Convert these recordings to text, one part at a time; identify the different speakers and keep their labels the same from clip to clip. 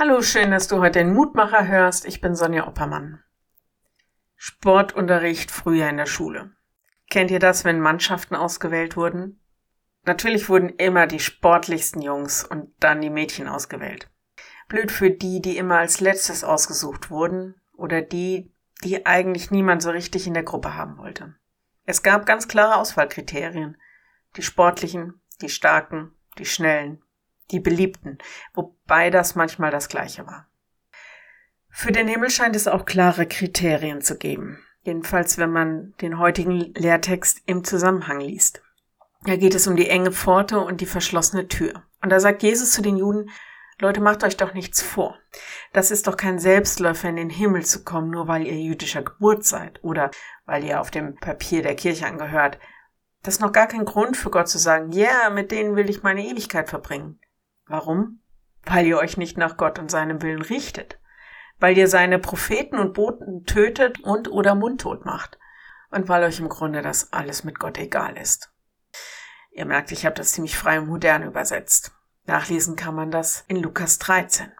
Speaker 1: Hallo, schön, dass du heute den Mutmacher hörst. Ich bin Sonja Oppermann. Sportunterricht früher in der Schule. Kennt ihr das, wenn Mannschaften ausgewählt wurden? Natürlich wurden immer die sportlichsten Jungs und dann die Mädchen ausgewählt. Blöd für die, die immer als letztes ausgesucht wurden oder die, die eigentlich niemand so richtig in der Gruppe haben wollte. Es gab ganz klare Auswahlkriterien. Die sportlichen, die starken, die schnellen, die Beliebten, wobei das manchmal das gleiche war. Für den Himmel scheint es auch klare Kriterien zu geben, jedenfalls wenn man den heutigen Lehrtext im Zusammenhang liest. Da geht es um die enge Pforte und die verschlossene Tür. Und da sagt Jesus zu den Juden, Leute, macht euch doch nichts vor. Das ist doch kein Selbstläufer in den Himmel zu kommen, nur weil ihr jüdischer Geburt seid oder weil ihr auf dem Papier der Kirche angehört. Das ist noch gar kein Grund für Gott zu sagen, ja, yeah, mit denen will ich meine Ewigkeit verbringen. Warum? Weil ihr euch nicht nach Gott und seinem Willen richtet. Weil ihr seine Propheten und Boten tötet und oder mundtot macht. Und weil euch im Grunde das alles mit Gott egal ist. Ihr merkt, ich habe das ziemlich frei und modern übersetzt. Nachlesen kann man das in Lukas 13.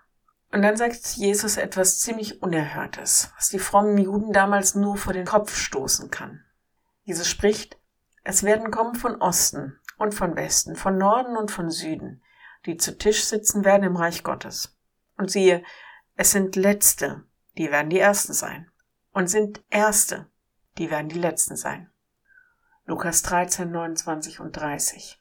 Speaker 1: Und dann sagt Jesus etwas ziemlich Unerhörtes, was die frommen Juden damals nur vor den Kopf stoßen kann. Jesus spricht, es werden kommen von Osten und von Westen, von Norden und von Süden, die zu Tisch sitzen werden im Reich Gottes. Und siehe, es sind Letzte, die werden die Ersten sein. Und sind Erste, die werden die Letzten sein. Lukas 13, 29 und 30.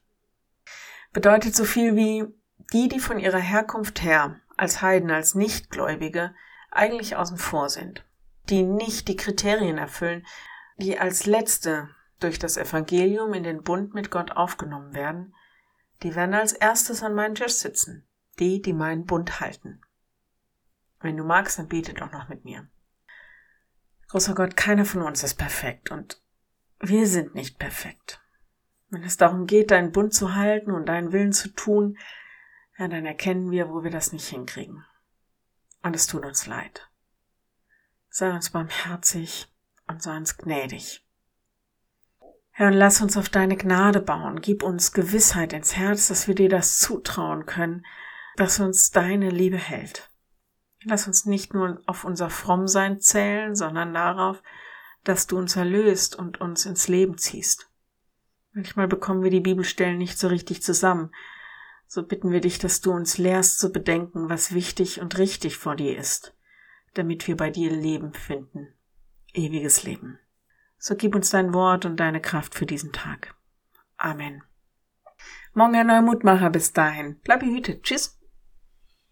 Speaker 1: Bedeutet so viel wie die, die von ihrer Herkunft her als Heiden, als Nichtgläubige eigentlich außen vor sind, die nicht die Kriterien erfüllen, die als Letzte durch das Evangelium in den Bund mit Gott aufgenommen werden, die werden als erstes an meinem Tisch sitzen. Die, die meinen Bund halten. Wenn du magst, dann bete doch noch mit mir. Großer Gott, keiner von uns ist perfekt und wir sind nicht perfekt. Wenn es darum geht, deinen Bund zu halten und deinen Willen zu tun, ja, dann erkennen wir, wo wir das nicht hinkriegen. Und es tut uns leid. Sei uns barmherzig und sei uns gnädig. Herr, und lass uns auf deine Gnade bauen. Gib uns Gewissheit ins Herz, dass wir dir das zutrauen können, dass uns deine Liebe hält. Lass uns nicht nur auf unser Frommsein zählen, sondern darauf, dass du uns erlöst und uns ins Leben ziehst. Manchmal bekommen wir die Bibelstellen nicht so richtig zusammen. So bitten wir dich, dass du uns lehrst zu bedenken, was wichtig und richtig vor dir ist, damit wir bei dir Leben finden. Ewiges Leben. So gib uns dein Wort und deine Kraft für diesen Tag. Amen. Morgen ein neuer Mutmacher bis dahin. Bleib behütet. Tschüss.